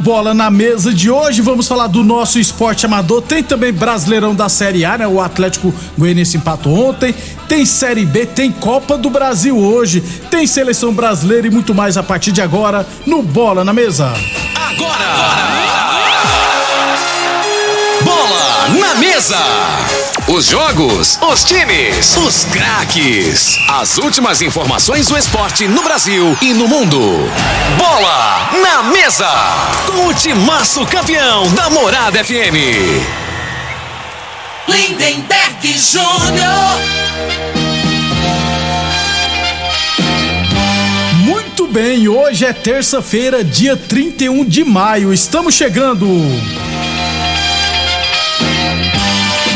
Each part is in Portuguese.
Bola na Mesa de hoje, vamos falar do nosso esporte amador. Tem também Brasileirão da Série A, né? O Atlético Goianiense empatou ontem. Tem Série B, tem Copa do Brasil hoje. Tem Seleção Brasileira e muito mais a partir de agora no Bola na Mesa. Agora! Bola na mesa! Os jogos, os times, os craques. As últimas informações do esporte no Brasil e no mundo. Bola na mesa! Com o timaço campeão da Morada FM. Lindenberg Júnior. Muito bem, hoje é terça-feira, dia 31 de maio. Estamos chegando.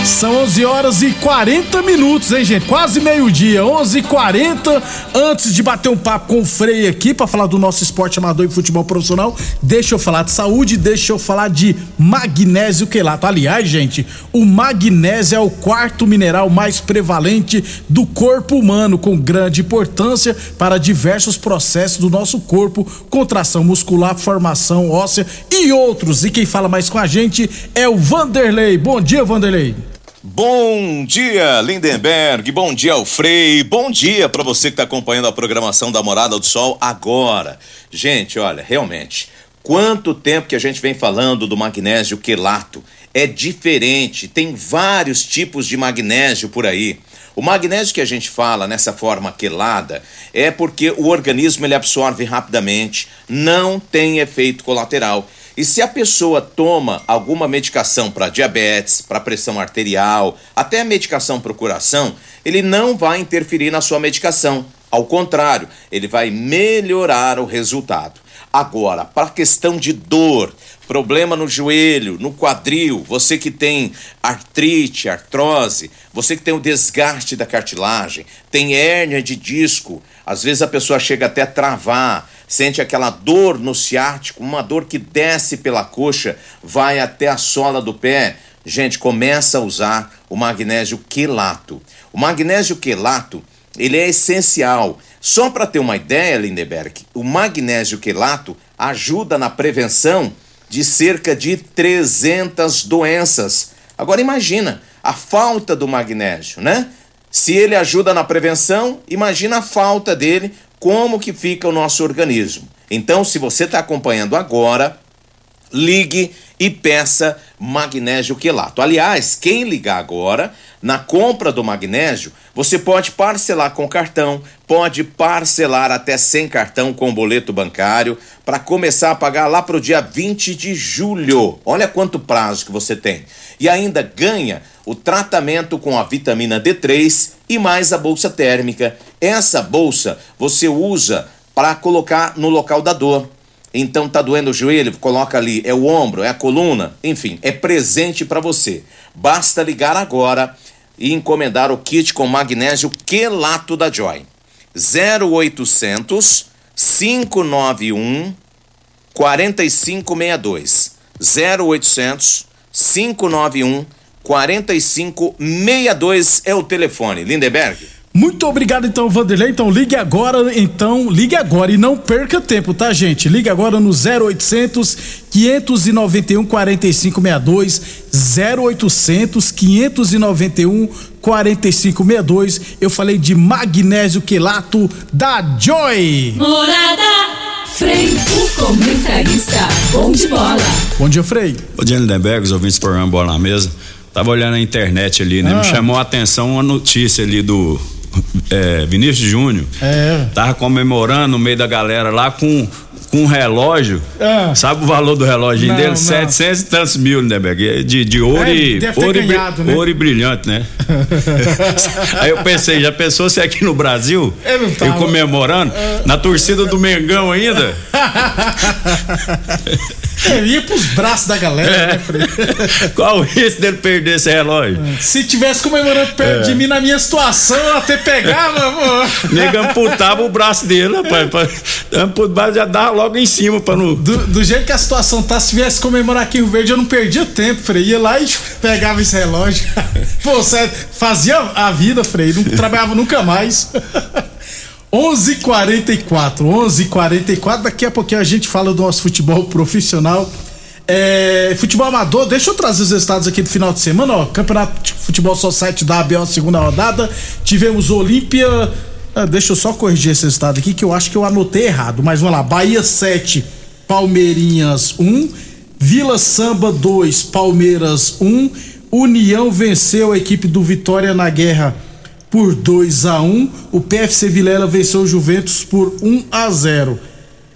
São 11 horas e 40 minutos, hein, gente? Quase meio-dia, 11 h 40 Antes de bater um papo com o Frei aqui para falar do nosso esporte amador e futebol profissional, deixa eu falar de saúde, deixa eu falar de magnésio quelato. Aliás, gente, o magnésio é o quarto mineral mais prevalente do corpo humano, com grande importância para diversos processos do nosso corpo, contração muscular, formação óssea e outros. E quem fala mais com a gente é o Vanderlei. Bom dia, Vanderlei. Bom dia, Lindenberg. Bom dia, Alfrei. Bom dia para você que está acompanhando a programação da Morada do Sol agora. Gente, olha, realmente, quanto tempo que a gente vem falando do magnésio quelato? É diferente, tem vários tipos de magnésio por aí. O magnésio que a gente fala nessa forma quelada é porque o organismo ele absorve rapidamente, não tem efeito colateral. E se a pessoa toma alguma medicação para diabetes, para pressão arterial, até medicação para coração, ele não vai interferir na sua medicação. Ao contrário, ele vai melhorar o resultado. Agora, para a questão de dor, problema no joelho, no quadril, você que tem artrite, artrose, você que tem o desgaste da cartilagem, tem hérnia de disco, às vezes a pessoa chega até a travar, sente aquela dor no ciático, uma dor que desce pela coxa, vai até a sola do pé. Gente, começa a usar o magnésio quelato. O magnésio quelato, ele é essencial. Só para ter uma ideia, Lindeberg, o magnésio quelato ajuda na prevenção de cerca de 300 doenças. Agora imagina a falta do magnésio, né? Se ele ajuda na prevenção, imagina a falta dele, como que fica o nosso organismo. Então, se você está acompanhando agora, ligue e peça magnésio quelato. Aliás, quem ligar agora, na compra do magnésio, você pode parcelar com cartão, pode parcelar até sem cartão com boleto bancário, para começar a pagar lá para o dia 20 de julho. Olha quanto prazo que você tem. E ainda ganha o tratamento com a vitamina D3 e mais a bolsa térmica. Essa bolsa você usa para colocar no local da dor. Então tá doendo o joelho, coloca ali, é o ombro, é a coluna, enfim, é presente para você. Basta ligar agora e encomendar o kit com magnésio quelato da Joy. 0800 591 4562. 0800 591 4562 é o telefone. Lindenberg. Muito obrigado então, Vanderlei. Então ligue agora, então ligue agora e não perca tempo, tá, gente? Ligue agora no 0800 591 4562 0800 591 4562. Eu falei de magnésio quelato da Joy. Morada Frei, o comentarista, bom de bola. Bom dia, Frei. Bom dia, Lindenberg, os ouvintes do programa Bola na Mesa. Tava olhando na internet ali, né? Ah. Me chamou a atenção uma notícia ali do é, Vinícius Júnior. É. Tava comemorando no meio da galera lá com com um relógio. É. Sabe o valor do relógio não, dele? Não. 700 e tantos mil, né, De, de ouro, é, e, ouro, ganhado, e, né? ouro e brilhante, né? Aí eu pensei, já pensou se aqui no Brasil, eu comemorando, é. na torcida do Mengão ainda? Ele ia pros braços da galera, é. né, Qual o risco dele perder esse relógio? Se tivesse comemorando perto é. de mim na minha situação, eu até pegava, pô. Nega amputava o braço dele, rapaz. Amputava, já dava logo em cima pra não. Do, do, jeito que a situação tá, se viesse comemorar aqui em Rio Verde, eu não perdia tempo, Frei. Ia lá e pegava esse relógio. Pô, sério, fazia a vida, Frei. Não trabalhava nunca mais. 11:44, 11:44. Daqui a pouquinho a gente fala do nosso futebol profissional. É, futebol amador, deixa eu trazer os resultados aqui do final de semana, ó. Campeonato de Futebol Society da ABO, segunda rodada. Tivemos Olímpia. Ah, deixa eu só corrigir esse resultado aqui que eu acho que eu anotei errado. Mas vamos lá: Bahia 7, Palmeirinhas 1. Vila Samba 2, Palmeiras 1. União venceu a equipe do Vitória na Guerra por 2 a 1 O PFC Vilela venceu o Juventus por 1 a 0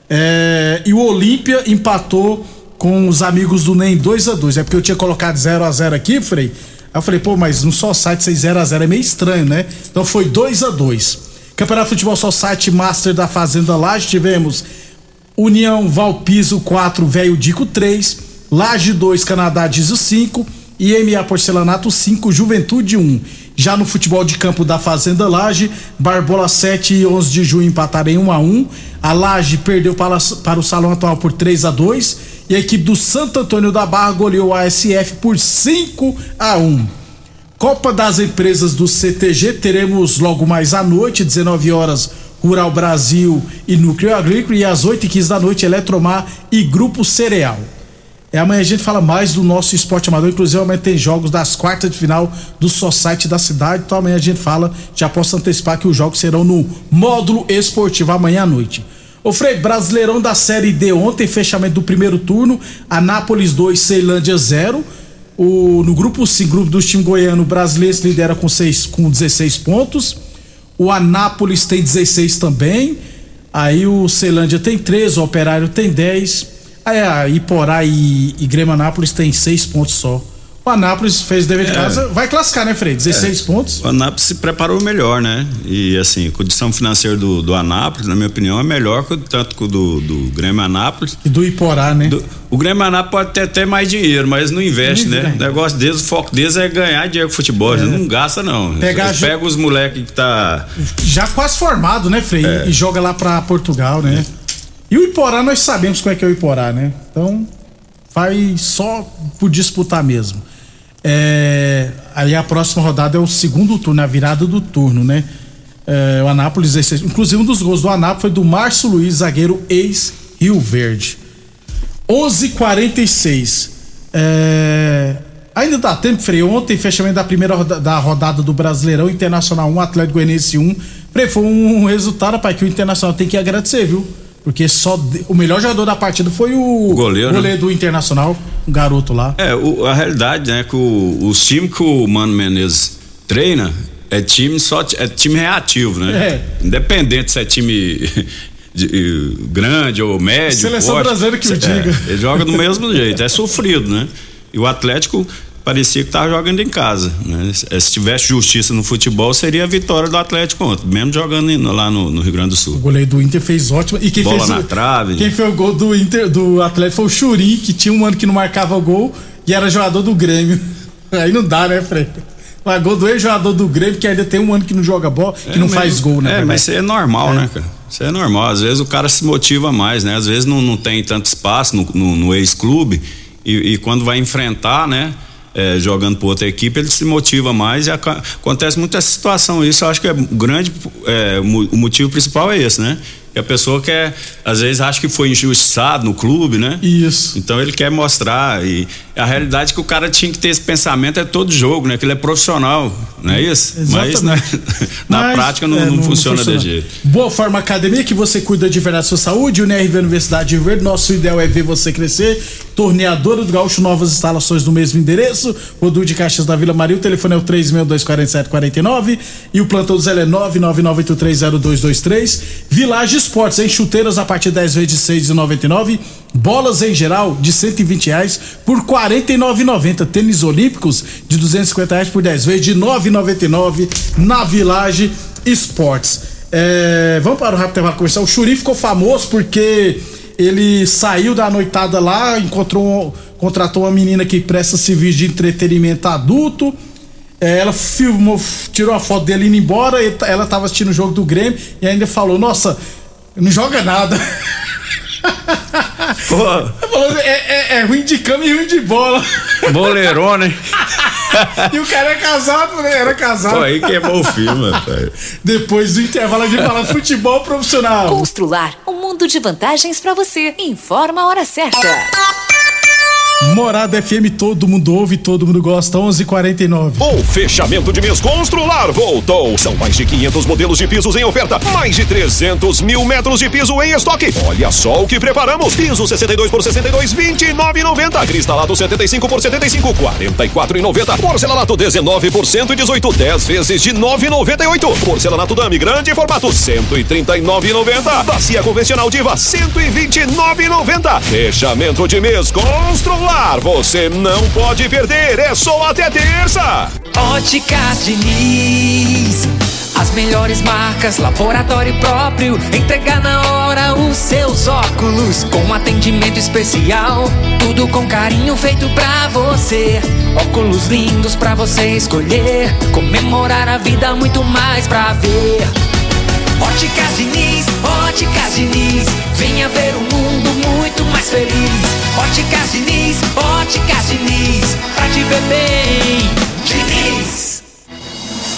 é, E o Olímpia empatou com os amigos do NEM 2 a 2 É porque eu tinha colocado 0 a 0 aqui, Frei. Aí eu falei, pô, mas no só site 6 0 a 0 é meio estranho, né? Então foi 2 a 2 Campeonato Futebol Só Site Master da Fazenda Laje, tivemos União Valpiso 4, Velho Dico 3, Laje 2, Canadá Dizo 5 e MA Porcelanato 5, Juventude 1. Já no futebol de campo da Fazenda Laje, Barbola 7 e 11 de junho empataram em 1 a 1. A Laje perdeu para, para o Salão Atual por 3 a 2 e a equipe do Santo Antônio da Barra goleou a ASF por 5 a 1. Copa das Empresas do CTG teremos logo mais à noite, 19 horas, Rural Brasil e Núcleo Agrícola e às 8 e 15 da noite Eletromar e Grupo Cereal. É, amanhã a gente fala mais do nosso esporte amador, inclusive amanhã tem jogos das quartas de final do Society da cidade, então amanhã a gente fala, já posso antecipar que os jogos serão no módulo esportivo amanhã à noite. O Frei, Brasileirão da Série D ontem, fechamento do primeiro turno, Anápolis 2, Ceilândia 0. O, no grupo 5, grupo do time goiano, o brasileiro lidera com, seis, com 16 pontos. O Anápolis tem 16 também. Aí o Ceilândia tem 13, o Operário tem 10. É, a Iporá e, e Grêmio Anápolis tem seis pontos só. O Anápolis fez dever de é. casa, vai classificar, né, Frei? 16 é. pontos. O Anápolis se preparou melhor, né? E assim, a condição financeira do, do Anápolis, na minha opinião, é melhor que tanto que o do, do Grêmio Anápolis. E do Iporá, né? Do, o Grêmio Anápolis pode ter até mais dinheiro, mas não investe, não né? O negócio deles, o foco deles é ganhar dinheiro com futebol. É. Não gasta, não. Pega, pega os moleques que tá. Já quase formado, né, Frei? É. E joga lá pra Portugal, né? E o Iporá, nós sabemos como é que é o Iporá, né? Então, vai só por disputar mesmo. É, aí a próxima rodada é o segundo turno, a virada do turno, né? É, o Anápolis, inclusive um dos gols do Anápolis foi do Márcio Luiz, zagueiro ex-Rio Verde. 11:46. É, ainda dá tempo, Frei. Ontem, fechamento da primeira da rodada do Brasileirão Internacional 1, Atlético Goianiense 1. Frei, foi um resultado, para que o Internacional tem que agradecer, viu? Porque só de, o melhor jogador da partida foi o, goleiro, goleiro do Internacional, um garoto lá. É, o, a realidade, né, que o, os times que o Mano Menezes treina é time só é time reativo, né? É. Independente se é time de, grande ou médio. Seleção forte, brasileira que o é, diga. Ele joga do mesmo jeito, é sofrido, né? E o Atlético parecia que estava jogando em casa. Né? Se tivesse justiça no futebol, seria a vitória do Atlético ontem, mesmo jogando lá no, no, Rio Grande do Sul. O goleiro do Inter fez ótimo. E quem Bola fez na trave. Quem fez o gol do Inter, do Atlético foi o Churim, que tinha um ano que não marcava o gol e era jogador do Grêmio. Aí não dá, né, Fred? Mas gol do ex-jogador do Grêmio, que ainda tem um ano que não joga bola, que é, não faz gol, né? É, mas isso é normal, é. né, cara? Isso é normal. Às vezes o cara se motiva mais, né? Às vezes não, não tem tanto espaço no, no, no ex-clube e, e, quando vai enfrentar, né? É, jogando por outra equipe, ele se motiva mais e acontece muita situação. Isso eu acho que é grande, é, o motivo principal é esse, né? que a pessoa quer, às vezes acha que foi injustiçado no clube, né? Isso. Então ele quer mostrar e a realidade é que o cara tinha que ter esse pensamento é todo jogo, né? Que ele é profissional, não é isso? Exatamente. Mas, né? na Mas, prática não, é, não, não funciona, funciona desse jeito. Boa Forma Academia, que você cuida de verdade da sua saúde, UNRV Universidade de Verde, nosso ideal é ver você crescer. Torneadora do Gaúcho, novas instalações no mesmo endereço. Rodul de Caixas da Vila Maria, o telefone é o 3624749 e o plantão do Zé é 999830223. Village Esportes, em chuteiras a partir de 10 vezes de 6,99. Bolas em geral de 120 reais por 49,90. Tênis olímpicos de 250 reais por 10 vezes de 9,99 na Village Esportes. É, vamos para o rápido intervalo comercial. O Churi ficou famoso porque ele saiu da noitada lá, encontrou, contratou uma menina que presta serviço de entretenimento adulto. É, ela filmou, tirou a foto dele indo embora. Ela estava assistindo o jogo do Grêmio e ainda falou: Nossa, não joga nada. Falou, é, é, é, ruim de cama e ruim de bola. Boleirão, né? e o cara é casado, né? Era casado. Pô, aí queimou o filme, rapaz. Depois do intervalo, a gente fala futebol profissional. Constrular um mundo de vantagens para você. Informa a hora certa. Morada FM, todo mundo ouve, todo mundo gosta, 11:49. O fechamento de mês Constrular voltou. São mais de 500 modelos de pisos em oferta, mais de 300 mil metros de piso em estoque. Olha só o que preparamos: piso 62 por 62, 29,90. Cristalado 75 por 75, 44,90. Porcelanato 19 por 118, 10 vezes de 9,98. Porcelanato Dame grande formato 139,90. Bacia convencional Diva 129,90. Fechamento de mês Constrular você não pode perder, é só até terça. Óticas Diniz, as melhores marcas, laboratório próprio, entregar na hora os seus óculos com atendimento especial, tudo com carinho feito pra você. Óculos lindos pra você escolher, comemorar a vida muito mais pra ver. Óticas Diniz, Óticas Diniz, venha ver um mundo mais feliz. Óticas Diniz, Óticas Diniz, pra te ver bem, Diniz.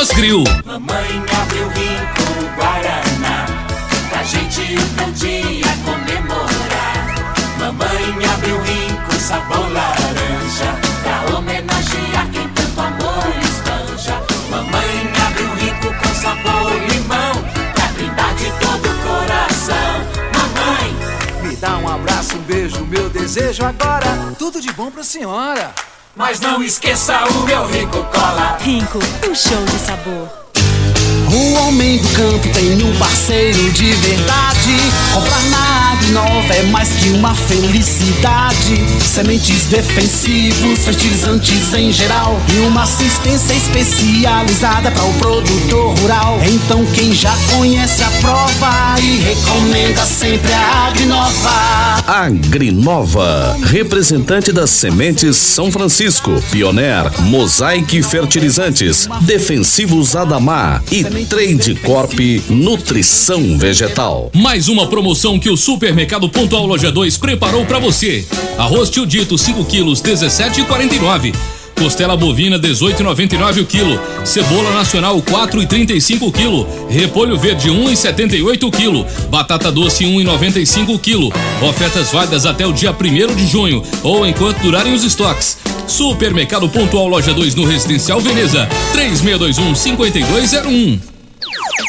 Thomas Grill. Mamãe abriu rico Guaraná, pra gente um dia comemorar. Mamãe abriu rico sabor laranja, pra homenagear quem tanto amor espanja. Mamãe abriu rico com sabor limão, pra brindar de todo o coração. Mamãe, me dá um abraço, um beijo, meu desejo agora. Tudo de bom pra senhora. Mas não esqueça o meu Rico Cola. Rico, um show de sabor. O homem do campo tem um parceiro de verdade. Comprar na Agrinova é mais que uma felicidade. Sementes defensivos, fertilizantes em geral. E uma assistência especializada para o produtor rural. Então quem já conhece a prova e recomenda sempre a Agrinova. Agrinova, representante das sementes São Francisco, Pioneer, Mosaic Fertilizantes, Defensivos Adamar e Trade Corp Nutrição Vegetal. Mais uma promoção que o Supermercado Pontual Loja 2 preparou para você. Arroz tio dito 5 quilos 17,49 Costela bovina 18,99 o quilo. Cebola nacional 4,35 o quilo. Repolho verde 1,78 o quilo. Batata doce 1,95 o quilo. Ofertas válidas até o dia 1 de junho ou enquanto durarem os estoques. Supermercado Pontual Loja 2 no Residencial Veneza. 3621 5201.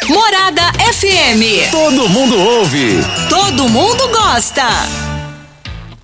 Morada FM. Todo mundo ouve. Todo mundo gosta.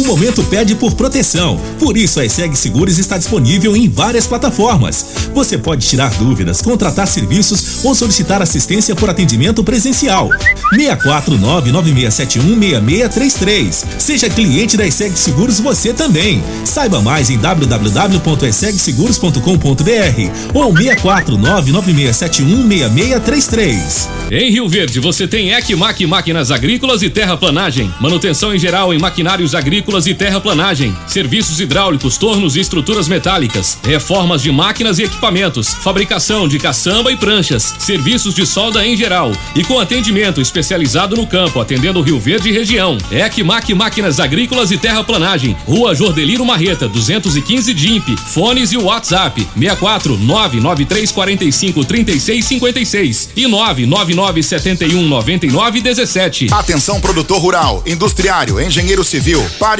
O momento pede por proteção. Por isso, a ESEG Seguros está disponível em várias plataformas. Você pode tirar dúvidas, contratar serviços ou solicitar assistência por atendimento presencial. 64996716633. Seja cliente da ESEG Seguros você também. Saiba mais em www.esegseguros.com.br ou 64996716633. Em Rio Verde, você tem Ecmac Máquinas Agrícolas e Terraplanagem. Manutenção em geral em maquinários agrícolas e terraplanagem. Serviços hidráulicos, tornos e estruturas metálicas. Reformas de máquinas e equipamentos. Fabricação de caçamba e pranchas. Serviços de solda em geral. E com atendimento especializado no campo, atendendo Rio Verde e região. Ecmac Máquinas Agrícolas e Terraplanagem. Rua Jordeliro Marreta, 215 DIMP. Fones e WhatsApp: 64 99345 3656 e 999 71 99 17. Atenção produtor rural, industriário, engenheiro civil, pare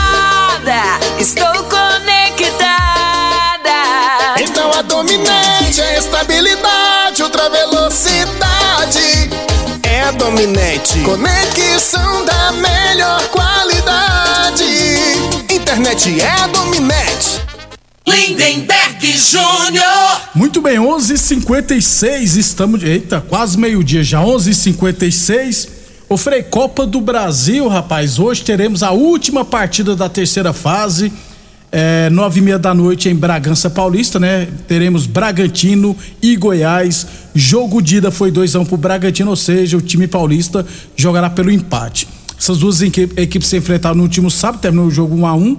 Estou conectada. Então a dominante é estabilidade, ultra velocidade. É a dominante. Conexão da melhor qualidade. Internet é a dominante. Lindenberg Júnior. Muito bem, 11:56 estamos. Eita, quase meio-dia já, 11:56. Ô Frei, Copa do Brasil, rapaz. Hoje teremos a última partida da terceira fase. É, nove e meia da noite em Bragança Paulista, né? Teremos Bragantino e Goiás. Jogo de ida foi 2 a 1 um pro Bragantino, ou seja, o time paulista jogará pelo empate. Essas duas equipes, equipes se enfrentaram no último sábado, terminou o jogo 1 um a 1 um.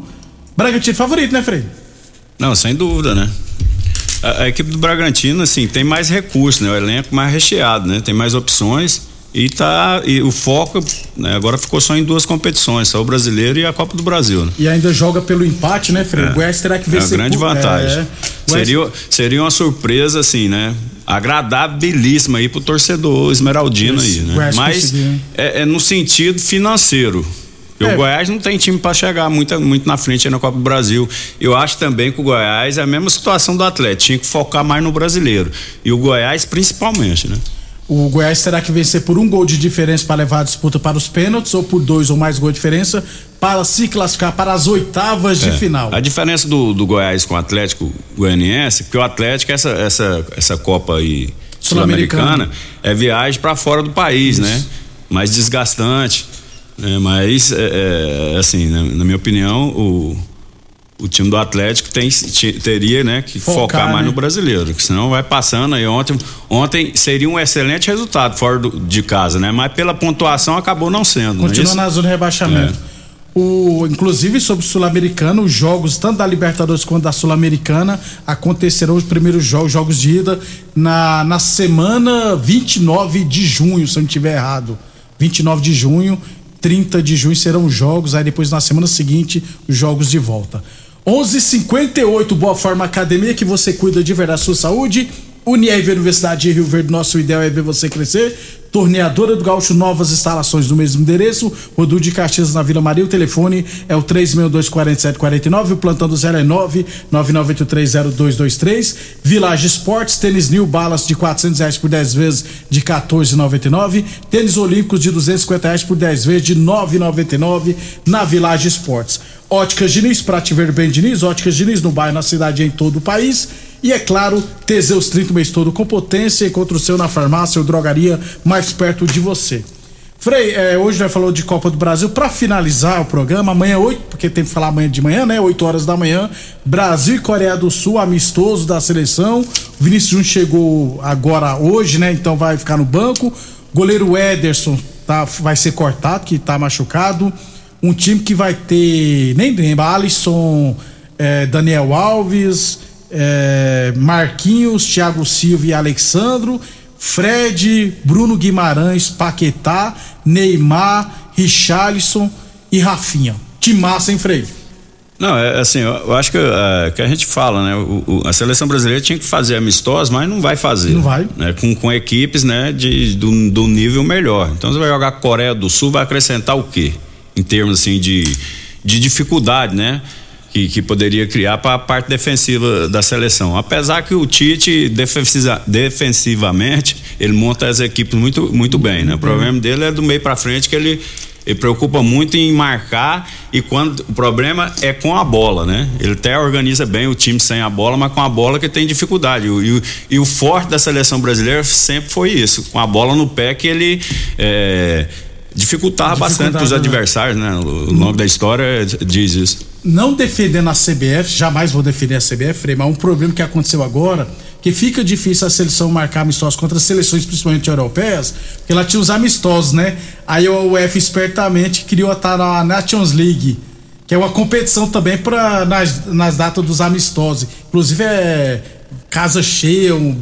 Bragantino favorito, né, Frei? Não, sem dúvida, né? A, a, equipe do Bragantino, assim, tem mais recursos, né? O elenco mais recheado, né? Tem mais opções e tá e o foco né, agora ficou só em duas competições, só o brasileiro e a Copa do Brasil. Né? E ainda joga pelo empate, né, Frei? É. O Goiás terá que vencer. É uma grande por- vantagem. É. Seria, seria uma surpresa, assim, né? Agradabilíssima aí pro torcedor esmeraldino aí, né? Mas é, é no sentido financeiro. É. O Goiás não tem time para chegar muito, muito na frente aí na Copa do Brasil. Eu acho também que o Goiás é a mesma situação do Atlético, tinha que focar mais no brasileiro. E o Goiás principalmente, né? O Goiás terá que vencer por um gol de diferença para levar a disputa para os pênaltis ou por dois ou mais gols de diferença para se classificar para as oitavas de É. final. A diferença do, do Goiás com o Atlético Goianiense, porque o Atlético, essa, essa, essa Copa aí Sul-Americana é viagem para fora do país, Isso. né? Mais desgastante. Né? Mas, é, é, assim, na, na, minha opinião, o, o time do Atlético tem, teria né, que focar, focar mais né? no brasileiro, que senão vai passando aí. Ontem, ontem seria um excelente resultado fora do, de casa, né? Mas pela pontuação acabou não sendo. Continua não é na zona de rebaixamento. É. O, inclusive sobre o Sul-Americano, os jogos tanto da Libertadores quanto da Sul-Americana acontecerão os primeiros jogos, jogos de ida na, na semana 29 de junho, se eu não estiver errado. 29 de junho, 30 de junho serão os jogos, aí depois na semana seguinte os jogos de volta. 11:58 Boa Forma Academia que você cuida de verdade da sua saúde. Unirv Universidade de Rio Verde, nosso ideal é ver você crescer. Torneadora do Gaúcho, novas instalações no mesmo endereço. Rodul de Caxias na Vila Maria. O telefone é o 3624749. O plantão do 0 é 999830223. Village Esportes, tênis New Balance de 400 reais por 10 vezes de 14,99. Tênis Olímpicos de 250 reais por 10 vezes de 9,99 na Village Esportes. Óticas Diniz, para te ver bem Diniz, Óticas Diniz no bairro, na cidade e em todo o país. E é claro, Teseus 30 o mês todo com potência. Encontre o seu na farmácia ou drogaria mais perto de você. Frei, é, hoje nós falou de Copa do Brasil. Para finalizar o programa, amanhã 8, porque tem que falar amanhã de manhã, né? 8 horas da manhã. Brasil e Coreia do Sul, amistoso da seleção. O Vinícius Júnior chegou agora hoje, né? Então vai ficar no banco. Goleiro Ederson tá, vai ser cortado, que tá machucado um time que vai ter, nem lembra, Alisson, é, Daniel Alves, é, Marquinhos, Thiago Silva e Alexandro, Fred, Bruno Guimarães, Paquetá, Neymar, Richarlison e Rafinha. Time massa, hein, Frei? Não, é assim, eu, acho que, é, que a gente fala, né? O, o, a seleção brasileira tinha que fazer amistosos, mas não vai fazer. Não vai. Né, com, com equipes, né, de, do, do nível melhor. Então você vai jogar Coreia do Sul, vai acrescentar o quê? Em termos assim de, de dificuldade, né? Que, que poderia criar para a parte defensiva da seleção. Apesar que o Tite defensiva, defensivamente ele monta as equipes muito muito bem, né? O problema dele é do meio para frente que ele ele preocupa muito em marcar e quando o problema é com a bola, né? Ele até organiza bem o time sem a bola, mas com a bola que tem dificuldade. E, e, e o forte da seleção brasileira sempre foi isso, com a bola no pé que ele é, dificultava bastante para os adversários, né? O longo da história diz isso. Não defendendo a CBF, jamais vou defender a CBF, mas um problema que aconteceu agora, que fica difícil a seleção marcar amistosos contra as seleções, principalmente europeias, porque ela tinha os amistosos, né? Aí o UEFA espertamente criou a Nations League, que é uma competição também para nas, nas datas dos amistosos. Inclusive é casa cheia, um,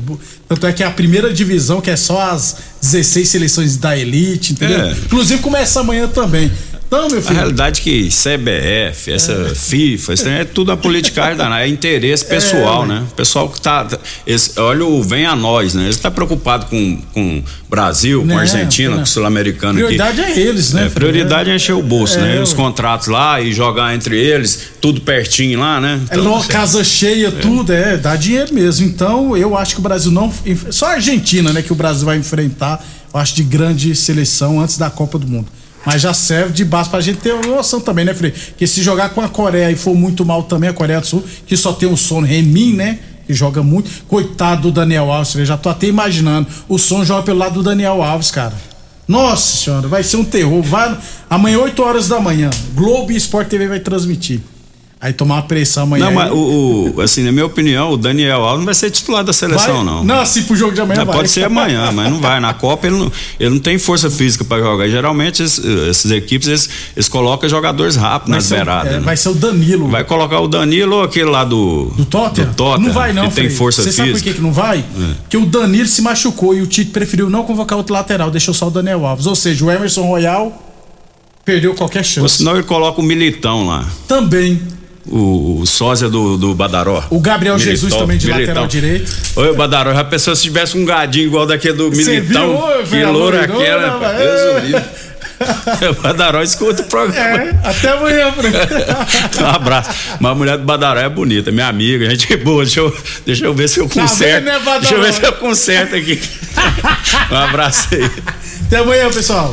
tanto é que é a primeira divisão, que é só as 16 seleções da elite, entendeu? É. Inclusive começa amanhã também. Então, meu filho. A realidade é que CBF, essa é. FIFA, isso é tudo a politicagem danada, é interesse pessoal, é, né? O pessoal que tá. Esse, olha o vem a nós, né? Ele está preocupado com, com Brasil, com Argentina, com Sul-Americano Prioridade aqui. é eles, né? É, prioridade é encher o bolso, é, né? Os contratos lá e jogar entre eles, tudo pertinho lá, né? É então, é casa cheia, tudo, é, dá dinheiro mesmo. Então, eu acho que o Brasil não. Só a Argentina, né, que o Brasil vai enfrentar, eu acho, de grande seleção antes da Copa do Mundo. Mas já serve de base pra gente ter noção também, né, Frei? Que se jogar com a Coreia e for muito mal também, a Coreia do Sul, que só tem o sono Remin, né? Que joga muito. Coitado do Daniel Alves, já tô até imaginando. O som joga pelo lado do Daniel Alves, cara. Nossa senhora, vai ser um terror. Vai, amanhã, 8 horas da manhã, Globo e Sport TV vai transmitir. Aí tomar uma pressão amanhã. Não, mas o, o, assim, na minha opinião, o Daniel Alves não vai ser titular da seleção, vai? não. Não, assim pro jogo de amanhã não, vai. Pode ser amanhã, mas não vai. Na Copa ele não, ele não tem força física para jogar. E, geralmente esses, essas equipes eles, eles colocam jogadores rápidos nas beiradas. É, né? Vai ser o Danilo. Vai colocar o Danilo ou aquele lá do. Do Tottenham? Do Tottenham não vai, não. Que tem força Você física. sabe por que, que não vai? É. Que o Danilo se machucou e o Tite preferiu não convocar outro lateral, deixou só o Daniel Alves. Ou seja, o Emerson Royal perdeu qualquer chance. Ou senão ele coloca o Militão lá. Também o, o sósia do, do Badaró. O Gabriel Militão, Jesus também de Militão. lateral direito. Oi, Badaró, já pensou se tivesse um gadinho igual daquele do Militão? Viu, que loura aquela, né, Deus o Badaró escuta o programa. É, até amanhã, Um abraço. Mas a mulher do Badaró é bonita, minha amiga, gente boa. Deixa eu, deixa eu ver se eu conserto. Tá vendo, né, deixa eu ver se eu conserto aqui. um abraço aí. Até amanhã, pessoal.